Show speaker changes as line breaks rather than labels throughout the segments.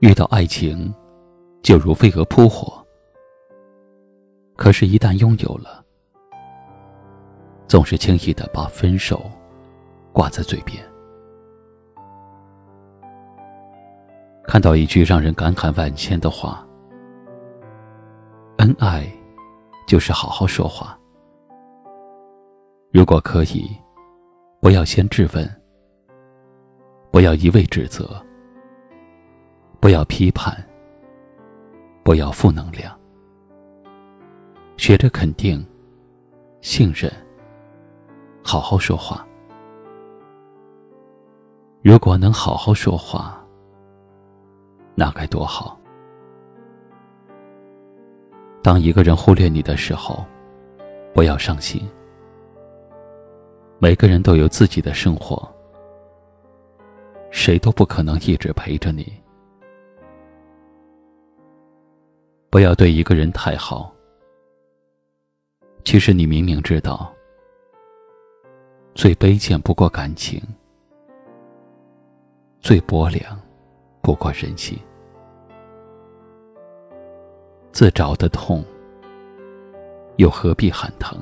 遇到爱情，就如飞蛾扑火。可是，一旦拥有了，总是轻易的把分手挂在嘴边。看到一句让人感慨万千的话：“恩爱，就是好好说话。如果可以，不要先质问，不要一味指责。”不要批判，不要负能量，学着肯定、信任，好好说话。如果能好好说话，那该多好。当一个人忽略你的时候，不要伤心。每个人都有自己的生活，谁都不可能一直陪着你。不要对一个人太好。其实你明明知道，最卑贱不过感情，最薄凉不过人心。自找的痛，又何必喊疼？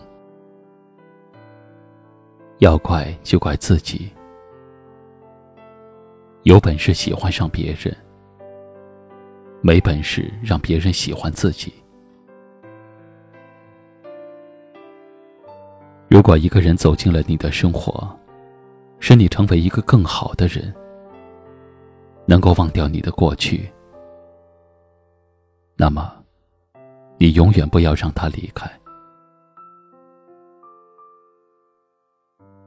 要怪就怪自己，有本事喜欢上别人。没本事让别人喜欢自己。如果一个人走进了你的生活，使你成为一个更好的人，能够忘掉你的过去，那么，你永远不要让他离开。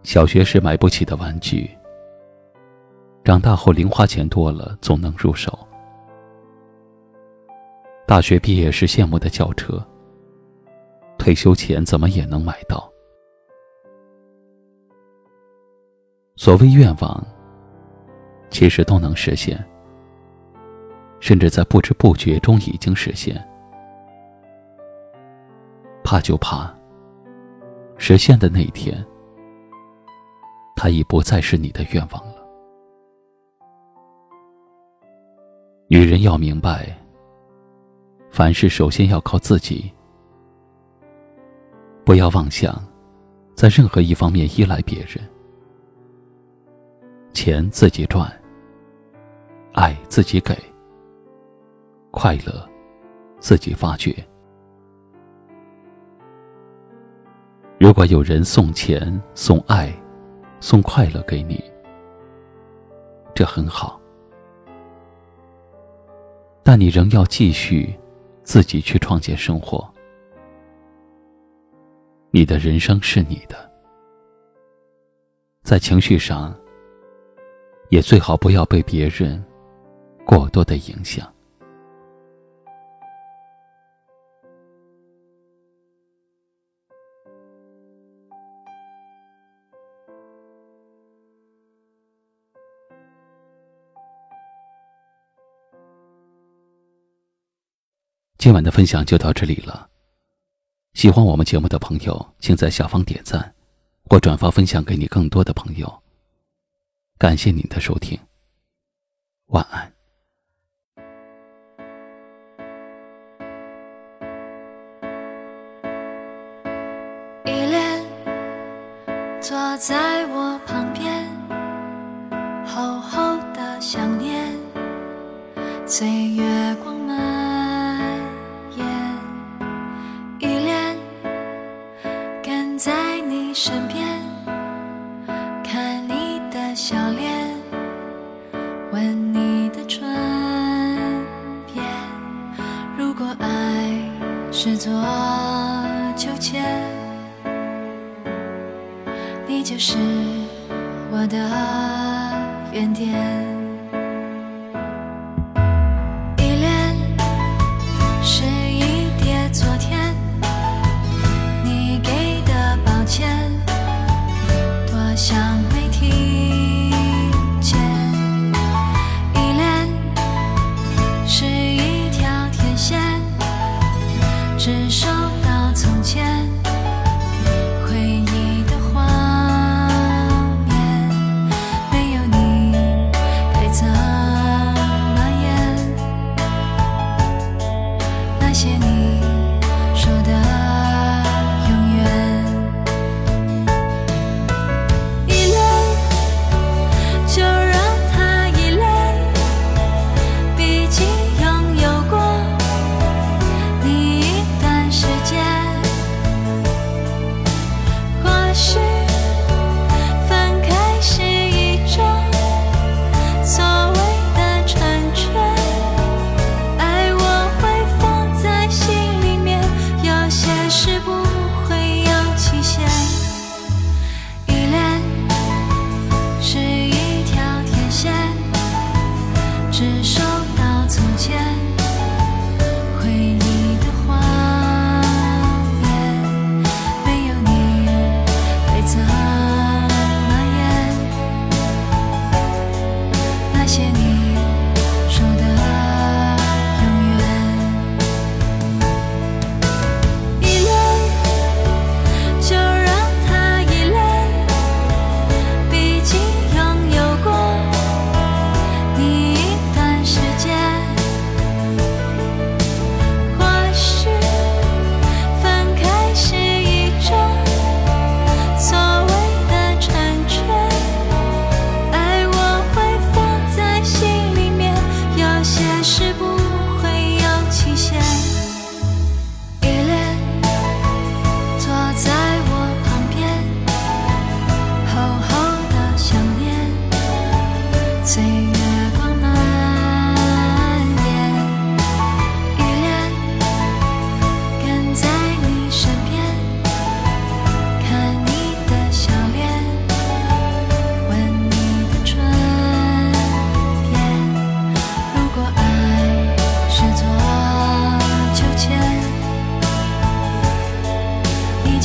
小学时买不起的玩具，长大后零花钱多了，总能入手。大学毕业时羡慕的轿车，退休前怎么也能买到。所谓愿望，其实都能实现，甚至在不知不觉中已经实现。怕就怕，实现的那一天，它已不再是你的愿望了。女人要明白。凡事首先要靠自己，不要妄想在任何一方面依赖别人。钱自己赚，爱自己给，快乐自己发掘。如果有人送钱、送爱、送快乐给你，这很好，但你仍要继续。自己去创建生活，你的人生是你的，在情绪上，也最好不要被别人过多的影响。今晚的分享就到这里了。喜欢我们节目的朋友，请在下方点赞或转发分享给你更多的朋友。感谢您的收听，晚安。
依恋坐在我旁边，厚厚的想念，岁月身边，看你的笑脸，吻你的唇边。如果爱是座秋千，你就是我的原点。只收到从前回忆的画面没有你该怎么演？那些你说的。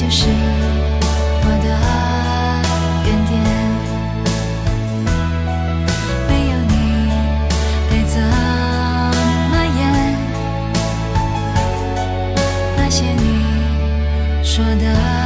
就是我的原点。没有你该怎么演？那些你说的。